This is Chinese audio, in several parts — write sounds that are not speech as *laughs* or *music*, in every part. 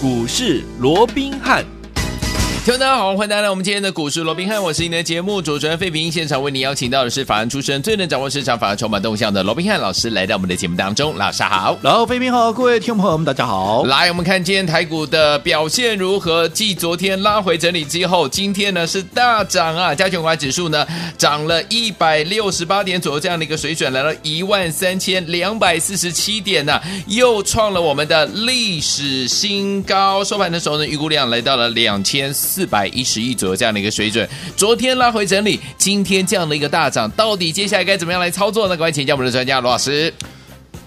股市罗宾汉。大家好，欢迎大家来我们今天的股市罗宾汉，我是你的节目主持人费平。现场为你邀请到的是法案出身、最能掌握市场法案筹码动向的罗宾汉老师，来到我们的节目当中。老师好，然后费平好，各位听众朋友们，大家好。来，我们看今天台股的表现如何？继昨天拉回整理之后，今天呢是大涨啊！加权股价指数呢涨了一百六十八点左右，这样的一个水准，来到一万三千两百四十七点呢、啊，又创了我们的历史新高。收盘的时候呢，预估量来到了两千四。四百一十亿左右这样的一个水准，昨天拉回整理，今天这样的一个大涨，到底接下来该怎么样来操作呢？各位请教我们的专家罗老师。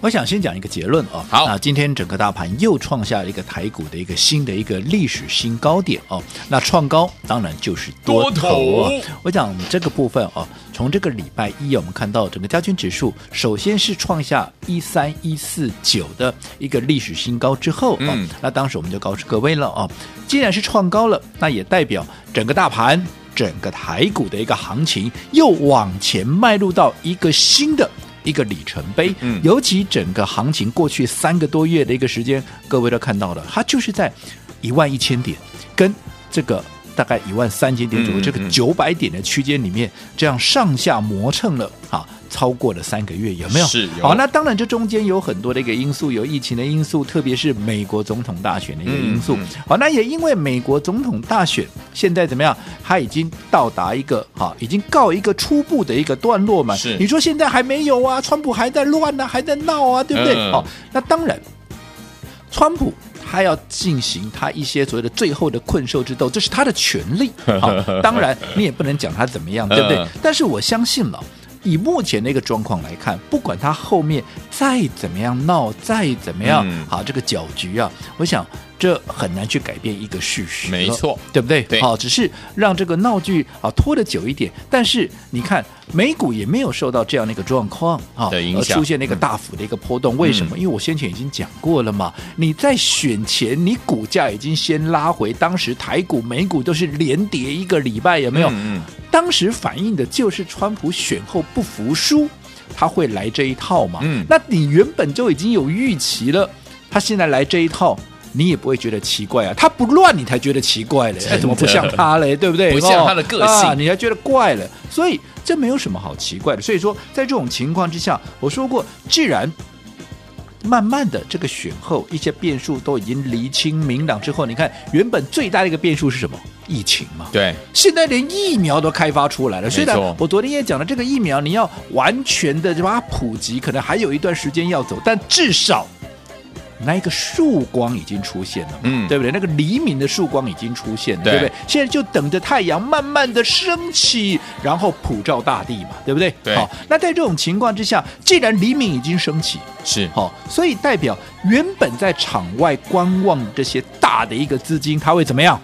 我想先讲一个结论哦。好，那今天整个大盘又创下了一个台股的一个新的一个历史新高点哦。那创高当然就是多头啊。我讲这个部分哦，从这个礼拜一我们看到整个加权指数首先是创下一三一四九的一个历史新高之后，嗯，那当时我们就告诉各位了哦。既然是创高了，那也代表整个大盘、整个台股的一个行情又往前迈入到一个新的一个里程碑。嗯，尤其整个行情过去三个多月的一个时间，各位都看到了，它就是在一万一千点跟这个大概一万三千点左右这个九百点的区间里面，这样上下磨蹭了啊。超过了三个月，有没有？是。好，那当然，这中间有很多的一个因素，有疫情的因素，特别是美国总统大选的一个因素。好，那也因为美国总统大选现在怎么样？它已经到达一个哈，已经告一个初步的一个段落嘛。是。你说现在还没有啊？川普还在乱呢、啊，还在闹啊，对不对？嗯、好，那当然，川普他要进行他一些所谓的最后的困兽之斗，这是他的权利。*laughs* 好，当然你也不能讲他怎么样，对不对？嗯、*laughs* 但是我相信了。以目前的一个状况来看，不管他后面再怎么样闹，再怎么样，嗯、好，这个搅局啊，我想这很难去改变一个事实，没错，对不对？对，好，只是让这个闹剧啊拖得久一点。但是你看，美股也没有受到这样的一个状况啊，而出现那个大幅的一个波动。嗯、为什么？因为我先前已经讲过了嘛，你在选前，你股价已经先拉回，当时台股、美股都是连跌一个礼拜，有没有？嗯。嗯当时反映的就是川普选后不服输，他会来这一套嘛？嗯，那你原本就已经有预期了，他现在来这一套，你也不会觉得奇怪啊。他不乱，你才觉得奇怪嘞。哎，怎么不像他嘞？对不对？不像他的个性，啊、你还觉得怪了。所以这没有什么好奇怪的。所以说，在这种情况之下，我说过，既然慢慢的这个选后一些变数都已经厘清明朗之后，你看原本最大的一个变数是什么？疫情嘛，对，现在连疫苗都开发出来了。虽然我昨天也讲了，这个疫苗你要完全的把它普及，可能还有一段时间要走，但至少那一个曙光已经出现了，嗯，对不对？那个黎明的曙光已经出现了，对，对不对？现在就等着太阳慢慢的升起，然后普照大地嘛，对不对？对。好，那在这种情况之下，既然黎明已经升起，是好，所以代表原本在场外观望这些大的一个资金，它会怎么样？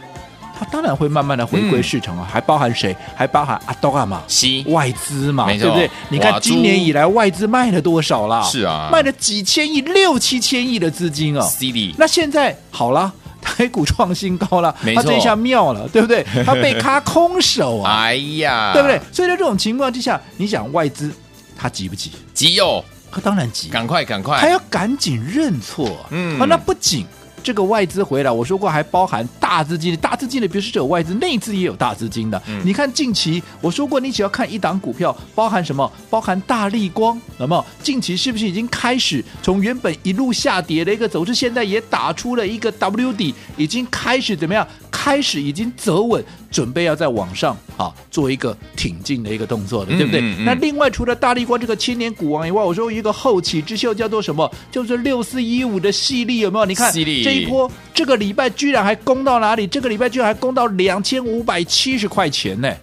它当然会慢慢的回归市场啊，嗯、还包含谁？还包含阿多啊嘛，是外资嘛，对不对？你看今年以来外资卖了多少啦？是啊，卖了几千亿、六七千亿的资金啊、哦。CD 那现在好了，*laughs* 台股创新高了，没错，它这一下妙了，对不对？*laughs* 他被卡空手啊，哎呀，对不对？所以在这种情况之下，你想外资他急不急？急哦，他当然急，赶快赶快，它要赶紧认错。嗯，啊，那不仅。这个外资回来，我说过还包含大资金的，大资金的，比如说这有外资，内资也有大资金的。嗯、你看近期，我说过，你只要看一档股票，包含什么？包含大立光，那么近期是不是已经开始从原本一路下跌的一个走势，现在也打出了一个 W 底，已经开始怎么样？开始已经走稳，准备要在往上啊做一个挺进的一个动作了，对不对？嗯嗯嗯、那另外除了大力光这个千年股王以外，我说一个后起之秀叫做什么？就是六四一五的矽力有没有？你看力这一波，这个礼拜居然还攻到哪里？这个礼拜居然还攻到两千五百七十块钱呢！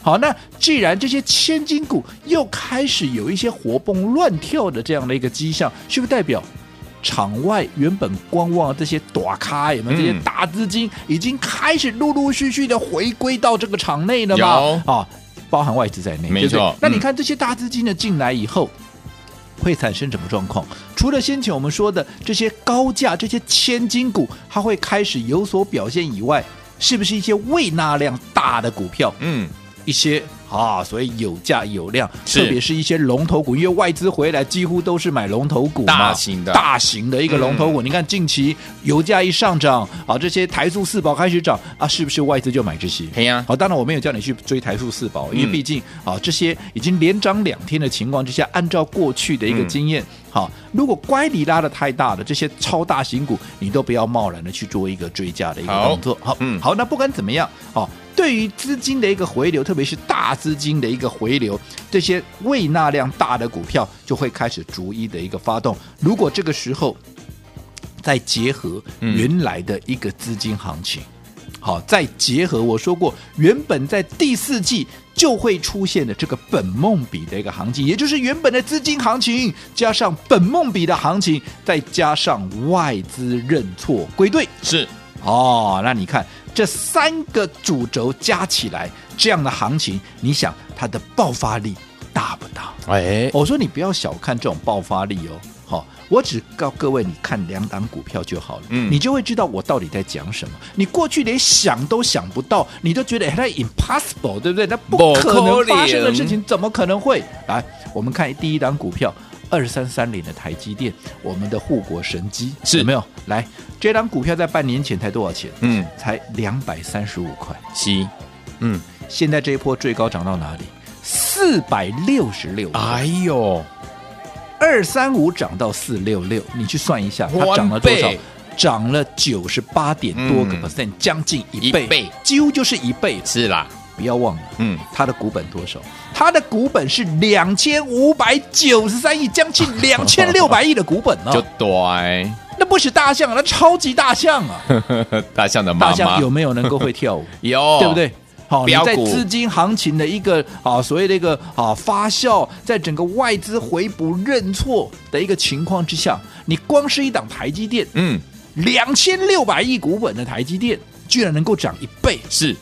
好，那既然这些千金股又开始有一些活蹦乱跳的这样的一个迹象，是不是代表？场外原本观望的这些大咖，有没有这些大资金已经开始陆陆续续的回归到这个场内了吗？有啊，包含外资在内，没错。对对，那你看这些大资金的进来以后，会产生什么状况？除了先前我们说的这些高价、这些千金股，它会开始有所表现以外，是不是一些未纳量大的股票？嗯。一些啊，所以有价有量，特别是一些龙头股，因为外资回来几乎都是买龙头股嘛，大型的。大型的一个龙头股。嗯。你看近期油价一上涨啊，这些台塑四宝开始涨啊，是不是外资就买这些？对呀。好，当然我没有叫你去追台塑四宝，因为嗯。毕竟啊，这些已经连涨两天的情况之下，按照过去的一个经验，好，如果乖离拉的太大的这些超大型股，你都不要贸然的去做一个追加的一个动作。好，嗯好，那不管怎么样，好，对于资金的一个回流，特别是大资金的一个回流，这些未纳量大的股票就会开始逐一的一个发动。如果这个时候再结合嗯原来的一个资金行情，好，再结合我说过，原本在第四季就会出现的这个本梦比的一个行情，也就是原本的资金行情加上本梦比的行情，再加上外资认错归队。是哦，那你看这三个主轴加起来，这样的行情，你想它的爆发力大不大？哎，我说你不要小看这种爆发力哦。好、我只告各位，你看两档股票就好了，嗯你就会知道我到底在讲什么。你过去连想都想不到，你都觉得哎它 impossible，对不对？那不可能发生的事情，怎么可能会？来，我们看第一档股票。二三三零的台积电，我们的护国神机是有没有？来，这档股票在半年前才多少钱？嗯，才两百三十五块。七，嗯，现在这一波最高涨到哪里？四百六十六。哎呦，二三五涨到四六六，你去算一下，它涨了多少？涨了九十八点多个嗯 percent，、将近一倍，一倍几乎就是一倍。是啦，不要忘了，嗯，它的股本多少？它的股本是两千五百九十三亿，将近 *laughs* 两千六百亿的股本呢、就对，那不是大象，那超级大象啊！*laughs* 大象的妈妈大象有没有能够会跳舞？*laughs* 有，对不对？好，你在资金行情的一个啊，所谓的一个啊发酵，在整个外资回补认错的一个情况之下，你光是一档台积电，嗯，两千六百亿股本的台积电，居然能够涨一倍，是。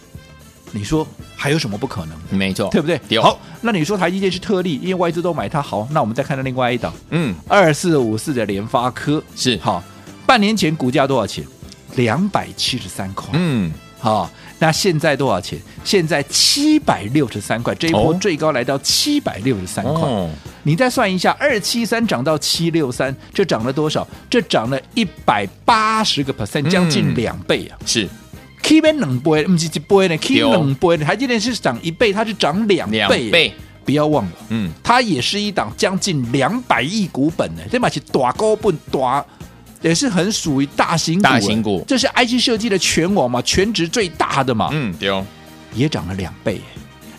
你说还有什么不可能？的？没错，对不对？有好，那你说台积电是特例，因为外资都买它，好，那我们再看到另外一档嗯，二四五四的联发科，是。好，半年前股价多少钱？两百七十三块，嗯，好、那现在多少钱？现在七百六十三块，这一波哦最高来到七百六十三块。哦，你再算一下，二七三涨到七六三，这涨了多少？这涨了一百八十个 percent，将近两倍啊！是 K 边两倍，不是一倍呢，K 有两倍呢。台积电是涨一倍，它是涨两倍，两倍，不要忘了，嗯，它也是一档将近两百亿股本呢，这嘛是大股本大。也是很属于大型股，大型股。这是 IC 设计的全网嘛，全值最大的嘛，嗯，对，也涨了两倍。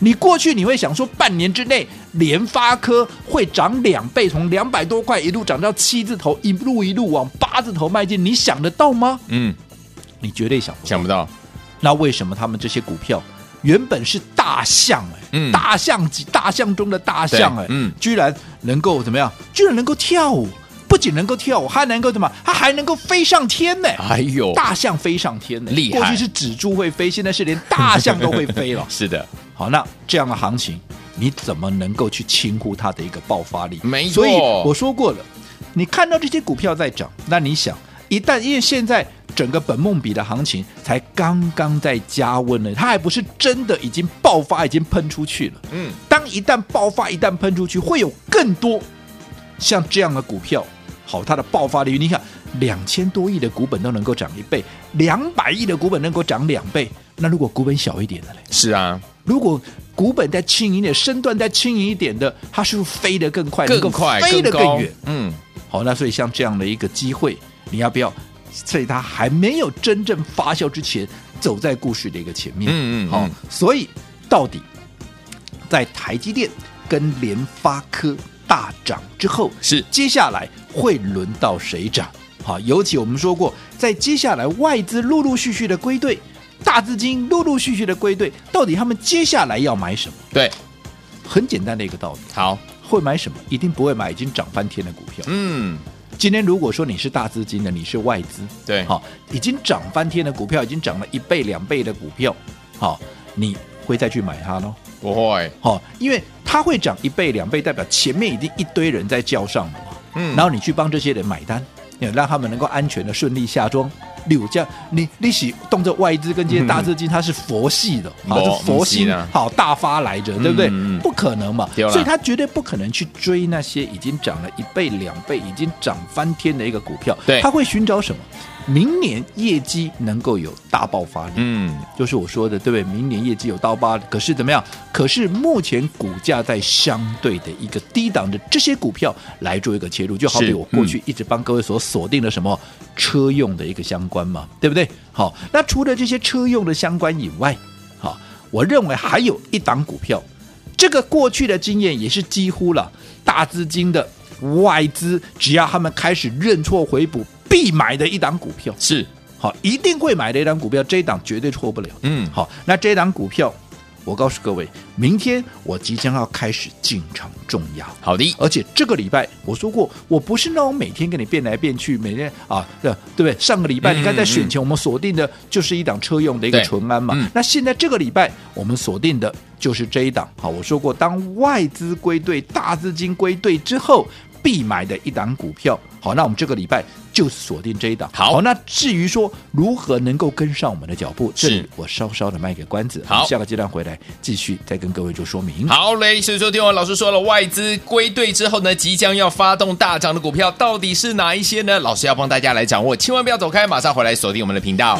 你过去你会想说，半年之内联发科会涨两倍，从两百多块一路涨到七字头，一路一路往八字头迈进，你想得到吗？嗯，你绝对想不到。想不到，那为什么他们这些股票原本是大象哎、嗯。大象级大象中的大象哎、对嗯。居然能够怎么样？居然能够跳舞，不仅能够跳舞，还能够怎么？它还能够飞上天呢、哎呦，大象飞上天呢、厉害过去是蜘蛛会飞，现在是连大象都会飞了。*laughs* 是的，好，那这样的行情，你怎么能够去轻忽它的一个爆发力？没错所以我说过了，你看到这些股票在涨，那你想，一旦因为现在整个本梦比的行情才刚刚在加温呢，它还不是真的已经爆发，已经喷出去了。嗯，当一旦爆发，一旦喷出去，会有更多像这样的股票，好，它的爆发力，你看两千多亿的股本都能够涨一倍，两百亿的股本能够涨两倍，那如果股本小一点的嘞？是啊，如果股本再轻盈一点，身段再轻盈一点的，它是不是飞得更快，更快，飞得更高远？嗯，好，那所以像这样的一个机会，你要不要在它还没有真正发酵之前，走在故事的一个前面？好嗯嗯好，所以到底在台积电跟联发科大涨之后，是接下来会轮到谁涨？好，尤其我们说过，在接下来外资陆陆续续的归队，大资金陆陆续续的归队，到底他们接下来要买什么？对，很简单的一个道理，好，会买什么？一定不会买已经涨翻天的股票。嗯，今天如果说你是大资金的，你是外资，对，好，已经涨翻天的股票，已经涨了一倍两倍的股票，好，你会再去买它喽？不会，好，因为它会涨一倍两倍，代表前面已经一堆人在叫上了嘛，嗯。然后你去帮这些人买单，让他们能够安全的顺利下庄，柳江，你利息动着外资跟这些大资金，它是佛系的，好、嗯，是佛心好大发来着，对不对？嗯、不可能嘛，所以他绝对不可能去追那些已经涨了一倍两倍、已经涨翻天的一个股票。对，他会寻找什么？明年业绩能够有大爆发力，嗯，就是我说的，对不对？明年业绩有大爆发，可是怎么样？可是目前股价在相对的一个低档的这些股票来做一个切入，就好比我过去一直帮各位所锁定的什么车用的一个相关嘛，对不对？好，那除了这些车用的相关以外，好，我认为还有一档股票，这个过去的经验也是几乎了大资金的外资，只要他们开始认错回补。必买的一档股票是好，一定会买的一档股票，这一档绝对错不了。嗯，好，那这一档股票，我告诉各位，明天我即将要开始进场重压。好的，而且这个礼拜我说过，我不是那种每天跟你变来变去，每天啊，对对不对？上个礼拜、嗯、你看在选前我们锁定的就是一档车用的一个纯安嘛，嗯、那现在这个礼拜我们锁定的就是这一档。好，我说过，当外资归队、大资金归队之后。必买的一档股票，好，那我们这个礼拜就锁定这一档。好，好，那至于说如何能够跟上我们的脚步，是这里我稍稍的卖个关子。好，下个阶段回来继续再跟各位做说明。好嘞，所以说听完老师说了，外资归队之后呢，即将要发动大涨的股票到底是哪一些呢？老师要帮大家来掌握，千万不要走开，马上回来锁定我们的频道。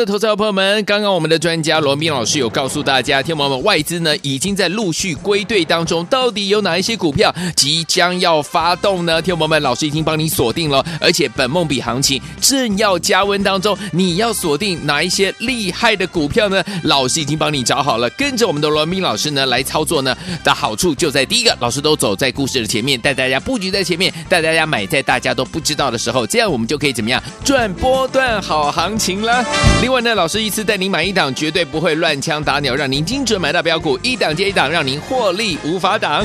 的投资者朋友们，刚刚我们的专家罗宾老师有告诉大家，天王们外资呢已经在陆续归队当中，到底有哪一些股票即将要发动呢？天王们，老师已经帮你锁定了，而且本梦比行情正要加温当中，你要锁定哪一些厉害的股票呢？老师已经帮你找好了，跟着我们的罗宾老师呢来操作呢的好处就在第一个，老师都走在故事的前面，带大家布局在前面，带大家买在大家都不知道的时候，这样我们就可以怎么样赚波段好行情了。另外呢，老师一次带您买一档，绝对不会乱枪打鸟，让您精准买到标股，一档接一档，让您获利无法挡。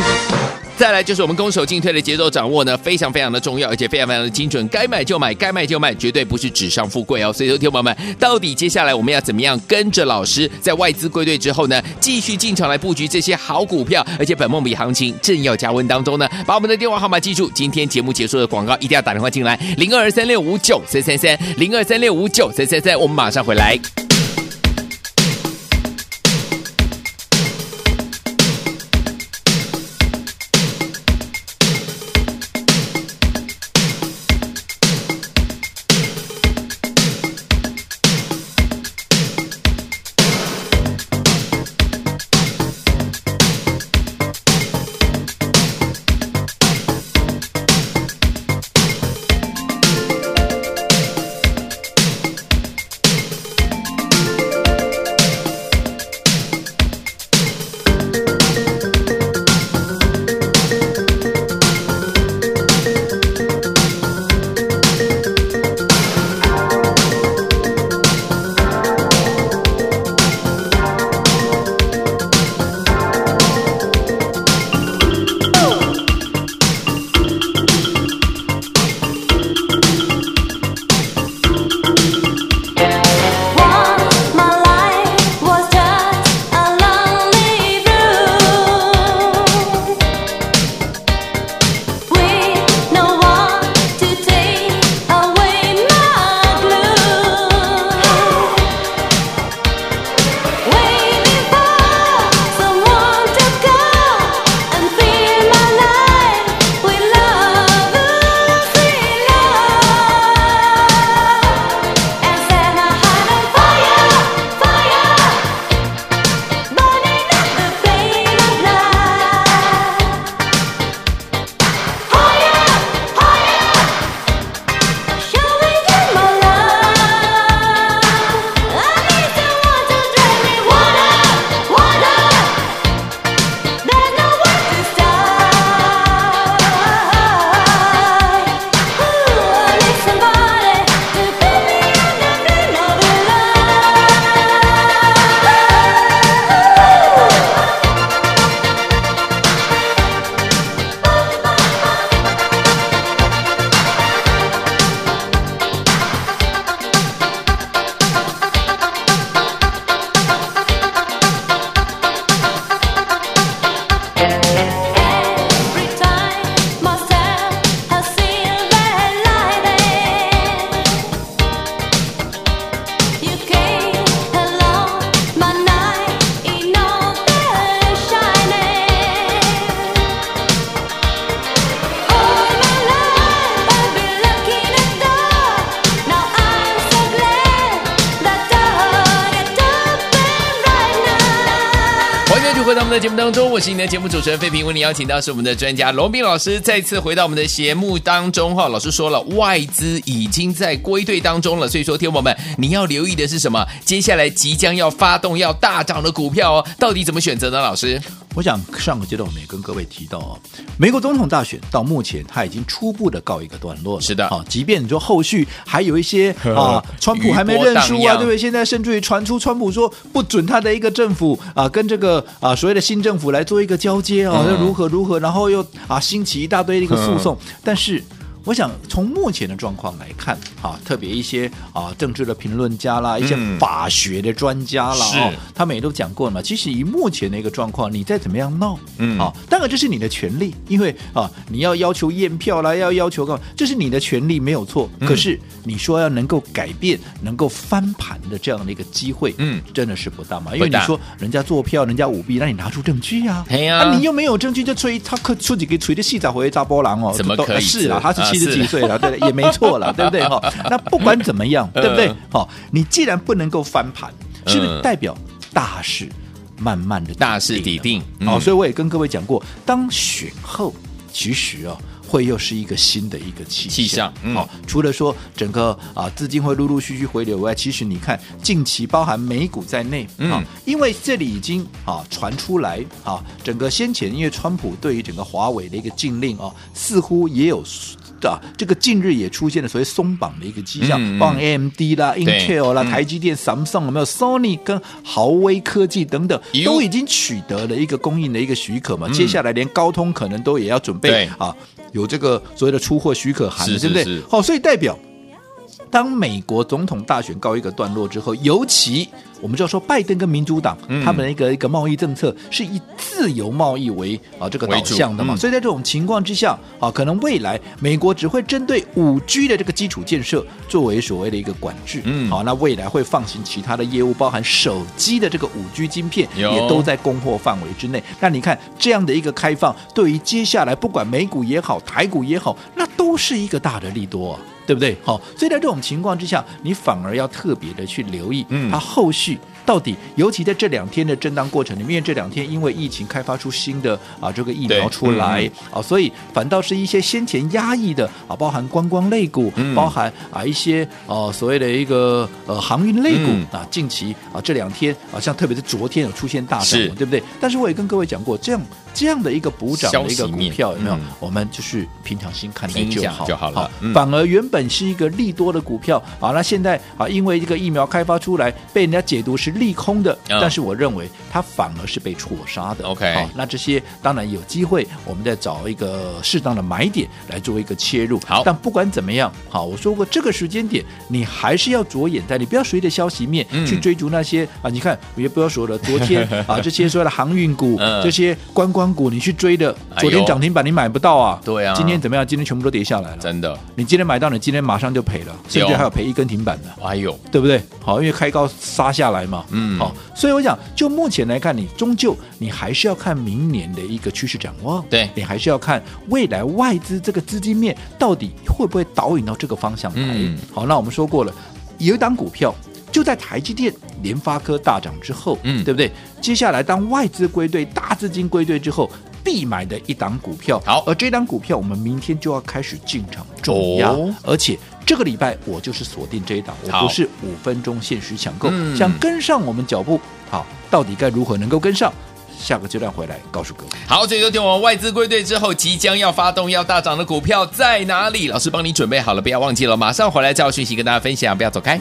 再来就是我们攻守进退的节奏掌握呢，非常非常的重要，而且非常非常的精准，该买就买，该卖就卖，绝对不是纸上富贵哦。所以说，听众朋友们，到底接下来我们要怎么样跟着老师，在外资归队之后呢，继续进场来布局这些好股票，而且本梦比行情正要加温当中呢？把我们的电话号码记住，今天节目结束的广告一定要打电话进来，零二三六五九三三三，零二三六五九三三三，我们马上回来。欢迎回到我们的节目当中，我是你的节目主持人费平，为你邀请到是我们的专家龙斌老师，再次回到我们的节目当中哈。老师说了，外资已经在归队当中了，所以说，天宝们你要留意的是什么？接下来即将要发动要大涨的股票哦，到底怎么选择呢？老师？我想上个阶段我们也跟各位提到啊，美国总统大选到目前他已经初步的告一个段落了。是的，啊，即便你说后续还有一些啊，川普还没认输啊，对不对？现在甚至于传出川普说不准他的一个政府啊，跟这个啊所谓的新政府来做一个交接啊，要如何如何，然后又啊兴起一大堆的一个诉讼，但是。我想从目前的状况来看，哈，特别一些啊政治的评论家啦，一些法学的专家啦，哦，他们也都讲过了嘛。其实以目前的一个状况，你再怎么样闹，嗯，啊，当然这是你的权利，因为啊，你要要求验票啦，要要求干嘛，这是你的权利没有错。可是你说要能够改变、能够翻盘的这样的一个机会，嗯，真的是不大嘛。因为你说人家做票，人家舞弊，那你拿出证据啊？哎呀，你又没有证据，就吹他可出几个吹的戏找回砸波浪哦？怎么可以？是啊，他是。七十几岁了，对，*laughs* 也没错了，对不对？哈，*laughs* 那不管怎么样，对不对？好，你既然不能够翻盘，是不是代表大势慢慢的大势已定？好，所以我也跟各位讲过，当选后，其实哦。会又是一个新的一个气气象，好、嗯，除了说整个啊资金会陆陆续续回流外，其实你看近期包含美股在内，啊、嗯，因为这里已经啊传出来啊，整个先前因为川普对于整个华为的一个禁令啊，似乎也有啊这个近日也出现了所谓松绑的一个迹象，嗯、包括 AMD 啦、Intel 啦、台积电、Samsung 有没有？Sony 跟豪威科技等等，都已经取得了一个供应的一个许可嘛，嗯、接下来连高通可能都也要准备啊。有这个所谓的出货许可函，对不对？好，所以代表当美国总统大选告一个段落之后，尤其我们就要说拜登跟民主党、嗯、他们的一个一个贸易政策是以自由贸易为啊这个导向的嘛，嗯、所以在这种情况之下啊，可能未来美国只会针对五 G 的这个基础建设作为所谓的一个管制，嗯，好，那未来会放行其他的业务，包含手机的这个五 G 晶片也都在供货范围之内。那你看这样的一个开放，对于接下来不管美股也好，台股也好，那都是一个大的利多啊。对不对？好，所以在这种情况之下，你反而要特别的去留意，嗯，它后续到底，尤其在这两天的震荡过程里面，这两天因为疫情开发出新的啊这个疫苗出来、嗯、啊，所以反倒是一些先前压抑的啊，包含观光类股，嗯、包含啊一些呃、啊、所谓的一个呃航运类股、嗯、啊，近期啊这两天啊，像特别是昨天有出现大涨，对不对？但是我也跟各位讲过，这样这样的一个补涨的一个股票有没有？嗯、我们就是平常心看待就好就好了，嗯、反而原。本是一个利多的股票啊，那现在啊，因为这个疫苗开发出来，被人家解读是利空的，嗯、但是我认为它反而是被错杀的。OK，好，那这些当然有机会，我们再找一个适当的买点来做一个切入。好，但不管怎么样，好，我说过这个时间点，你还是要着眼在，你不要随着消息面去追逐那些、嗯、啊，你看也不要说了，昨天 *laughs* 啊这些所谓的航运股、嗯、这些观光股，你去追的，昨天涨停板你买不到啊。对啊，今天怎么样？今天全部都跌下来了。真的，你今天买到你。今天马上就赔了，甚至还有赔一根停板的，哎呦，对不对？好，因为开高杀下来嘛，嗯，好，所以我想，就目前来看，你终究你还是要看明年的一个趋势展望，对，你还是要看未来外资这个资金面到底会不会导引到这个方向来。嗯、好，那我们说过了，有一档股票就在台积电、联发科大涨之后，嗯，对不对？接下来当外资归队、大资金归队之后。必买的一档股票，好，而这档股票我们明天就要开始进场重压，哦、而且这个礼拜我就是锁定这一档，我不是五分钟限时抢购，嗯、想跟上我们脚步，好，到底该如何能够跟上？下个阶段回来告诉各位。好，这一天我们外资归队之后，即将要发动要大涨的股票在哪里？老师帮你准备好了，不要忘记了，马上回来再有讯息跟大家分享，不要走开。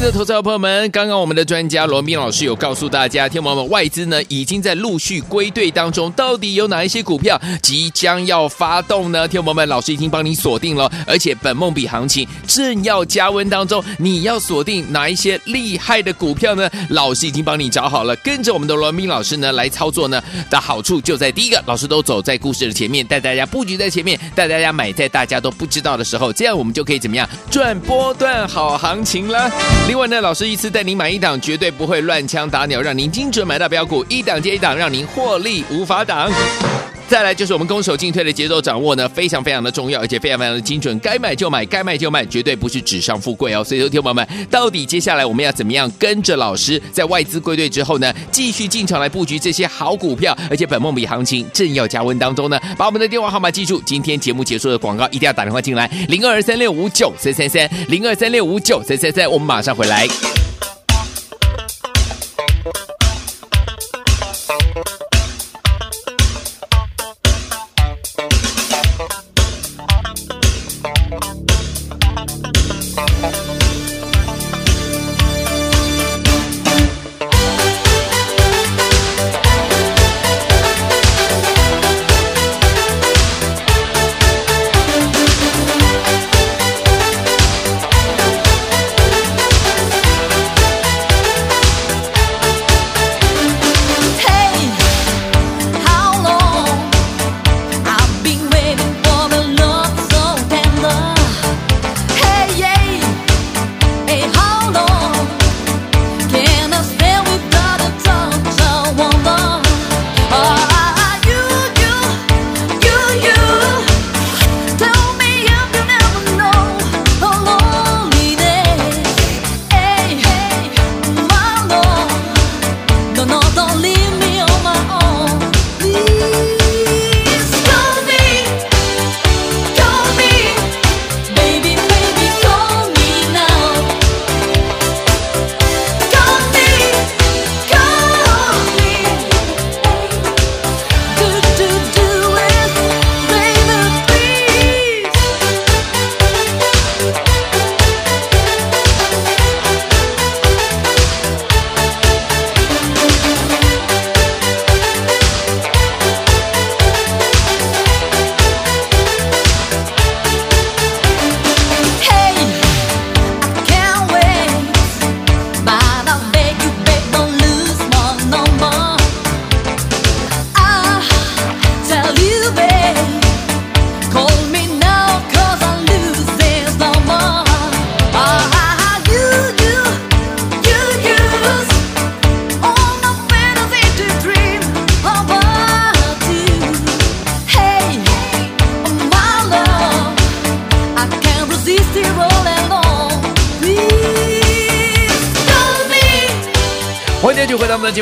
的投资朋友们，刚刚我们的专家罗宾老师有告诉大家，天王们外资呢已经在陆续归队当中，到底有哪一些股票即将要发动呢？天王们，老师已经帮你锁定了，而且本梦比行情正要加温当中，你要锁定哪一些厉害的股票呢？老师已经帮你找好了，跟着我们的罗宾老师呢来操作呢的好处就在第一个，老师都走在故事的前面，带大家布局在前面，带大家买在大家都不知道的时候，这样我们就可以怎么样赚波段好行情了。另外呢，老师一次带您买一档，绝对不会乱枪打鸟，让您精准买到标股，一档接一档，让您获利无法挡。再来就是我们攻守进退的节奏掌握呢，非常非常的重要，而且非常非常的精准，该买就买，该卖就卖，绝对不是纸上富贵哦。所以，说，听众朋友们，到底接下来我们要怎么样跟着老师，在外资归队之后呢，继续进场来布局这些好股票，而且本梦比行情正要加温当中呢？把我们的电话号码记住，今天节目结束的广告一定要打电话进来，零二三六五九三三三，零二三六五九三三三，我们马上回来。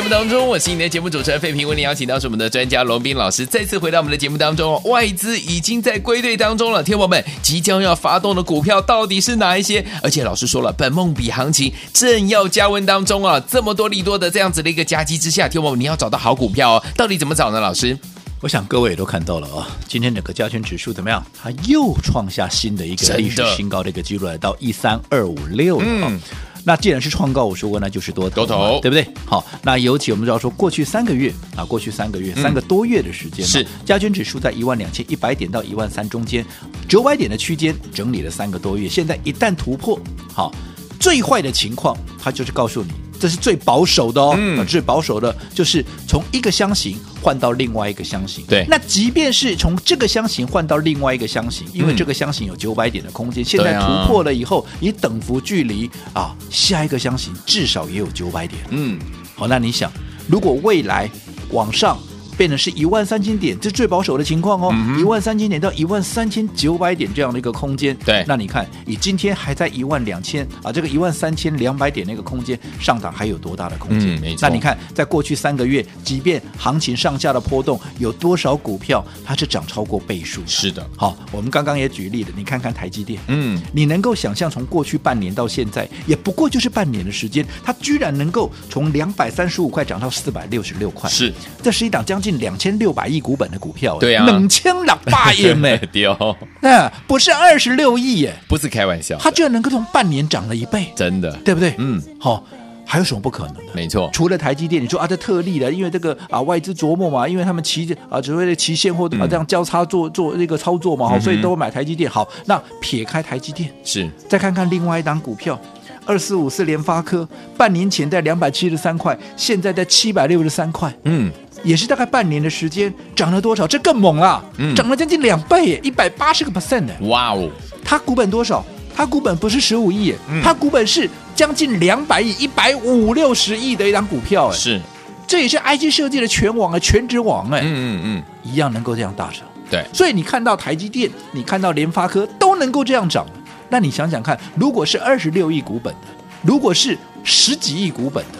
目当中，我是你的节目主持人费平，为你邀请到是我们的专家龙斌老师，再次回到我们的节目当中。外资已经在归队当中了，天宝们即将要发动的股票到底是哪一些？而且老师说了，本梦比行情正要加温当中啊！这么多利多的这样子的一个夹击之下，天宝们你要找到好股票哦，到底怎么找呢？老师，我想各位也都看到了啊、哦，今天整个加权指数怎么样？它又创下新的一个历史新高的一个记录，来到一三二五六了。嗯那既然是创高，我说过那就是多头，多头对不对？好，那尤其我们知道说，过去三个月啊，过去三个月、嗯、三个多月的时间，是加权指数在一万两千一百点到一万三中间九百点的区间整理了三个多月，现在一旦突破，好，最坏的情况，它就是告诉你。这是最保守的哦，嗯、最保守的就是从一个箱型换到另外一个箱型。对，那即便是从这个箱型换到另外一个箱型，因为这个箱型有九百点的空间，嗯、现在突破了以后，你等幅距离啊，下一个箱型至少也有九百点。嗯，好，那你想，如果未来往上。变成是一万三千点，这是最保守的情况哦。一万三千点到一万三千九百点这样的一个空间，对，那你看，你今天还在一万两千啊，这个一万三千两百点那个空间上涨还有多大的空间？嗯，没错。那你看，在过去三个月，即便行情上下的波动，有多少股票它是涨超过倍数？是的。好，我们刚刚也举例了，你看看台积电，嗯，你能够想象从过去半年到现在，也不过就是半年的时间，它居然能够从两百三十五块涨到四百六十六块，是，这是一档将近两千六百。亿股本的股票，对啊，冷清两八亿呢，*laughs* 丢，那不是二十六亿耶，不是开玩笑，它居然能够从半年涨了一倍，真的，对不对？嗯，好、哦，还有什么不可能的？没错，除了台积电，你说啊，这特例的，因为这个啊外资琢磨嘛，因为他们期啊只会期现货啊这样交叉做做那个操作嘛，好、嗯，所以都会买台积电。好，那撇开台积电，是。再看看另外一档股票，二四五四联发科，半年前在两百七十三块，现在在七百六十三块，嗯。也是大概半年的时间，涨了多少？这更猛了，嗯，涨了将近两倍，一百八十个 percent 呢！哇哦，它股本多少？它股本不是十五亿，它股本是将近两百亿，一百五六十亿的一张股票，哎，是。这也是 IG 设计的全网啊，全职网哎，嗯嗯嗯，一样能够这样大涨。对，所以你看到台积电，你看到联发科都能够这样涨，那你想想看，如果是二十六亿股本的，如果是十几亿股本的，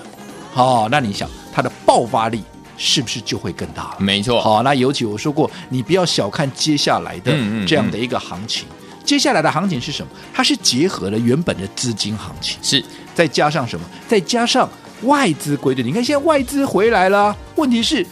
好、哦，那你想它的爆发力是不是就会更大了？没错。好，那尤其我说过，你不要小看接下来的这样的一个行情，嗯嗯嗯，接下来的行情是什么？它是结合了原本的资金行情，是再加上什么？再加上外资归队。你看现在外资回来了，问题是，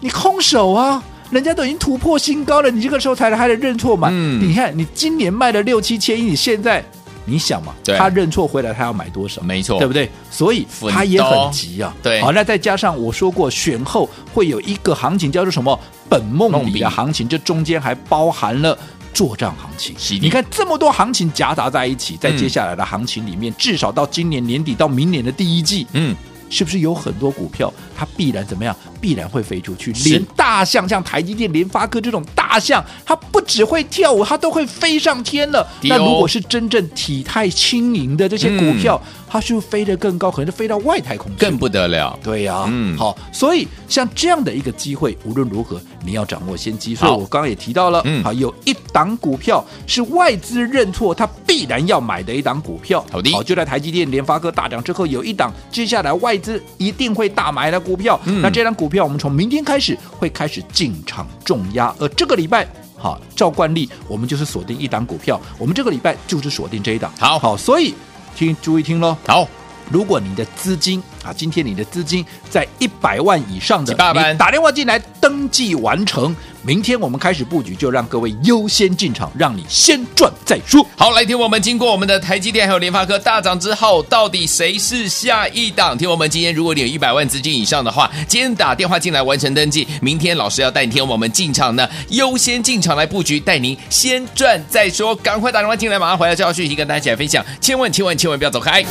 你空手啊。人家都已经突破新高了，你这个时候才来还得认错嘛？嗯，你看你今年卖了六七千亿，你现在你想嘛，他认错回来，他要买多少？没错，对不对？所以他也很急啊。对，好，那再加上我说过，选后会有一个行情叫做什么本梦比的行情，这中间还包含了作战行情。你看这么多行情夹杂在一起，在接下来的行情里面，至少到今年年底到明年的第一季，嗯，是不是有很多股票它必然怎么样？必然会飞出去，连大象像台积电、联发科这种大象，它不只会跳舞，它都会飞上天了。那如果是真正体态轻盈的这些股票，嗯、它是不是飞得更高，可能是飞到外太空去，更不得了。对呀、啊，嗯，好，所以像这样的一个机会，无论如何你要掌握先机。所以我刚刚也提到了，嗯，好，有一档股票是外资认错，它必然要买的一档股票。好的，好，就在台积电、联发科大涨之后，有一档接下来外资一定会大买的股票。嗯、那这档股。票我们从明天开始会开始进场重压，而这个礼拜，好，照惯例，我们就是锁定一档股票，我们这个礼拜就是锁定这一档。好好，所以听注意听喽。好，如果你的资金啊，今天你的资金在一百万以上的，你打电话进来登记完成。明天我们开始布局，就让各位优先进场，让你先赚再说。好，来听我们经过我们的台积电还有联发科大涨之后，到底谁是下一档？听我们今天，如果你有一百万资金以上的话，今天打电话进来完成登记，明天老师要带你听我们进场呢，优先进场来布局，带您先赚再说。赶快打电话进来，马上回来就要讯息跟大家一起来分享，千万千万千万不要走开。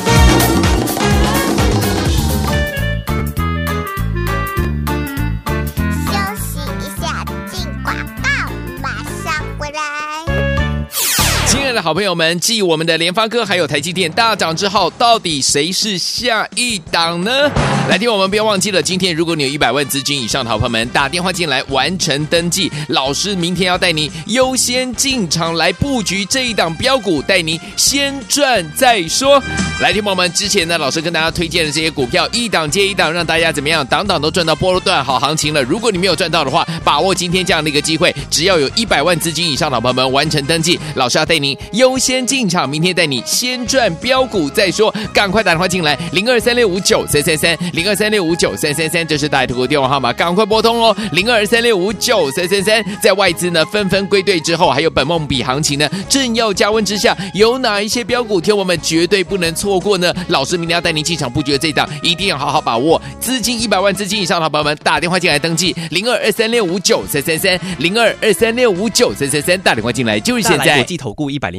好朋友们，继我们的联发科还有台积电大涨之后，到底谁是下一档呢？来听我们不要忘记了，今天如果你有一百万资金以上的好朋友们，打电话进来完成登记，老师明天要带你优先进场来布局这一档标股，带你先赚再说。来听我们之前呢，老师跟大家推荐的这些股票，一档接一档，让大家怎么样，档档都赚到波段好行情了。如果你没有赚到的话，把握今天这样的一个机会，只要有一百万资金以上的好朋友们完成登记，老师要带您。优先进场，明天带你先赚标股再说，赶快打电话进来，零二三六五九三三三，零二三六五九三三三，这是大图的电话号码，赶快拨通哦，零二三六五九三三三，在外资呢纷纷归队之后，还有本梦比行情呢正要加温之下，有哪一些标股，听我们绝对不能错过呢？老师明天要带您进场布局的这一档，一定要好好把握，资金一百万资金以上的朋友们，打电话进来登记，零二二三六五九三三三，零二二三六五九三三三，打电话进来就是现在。国际投顾一百零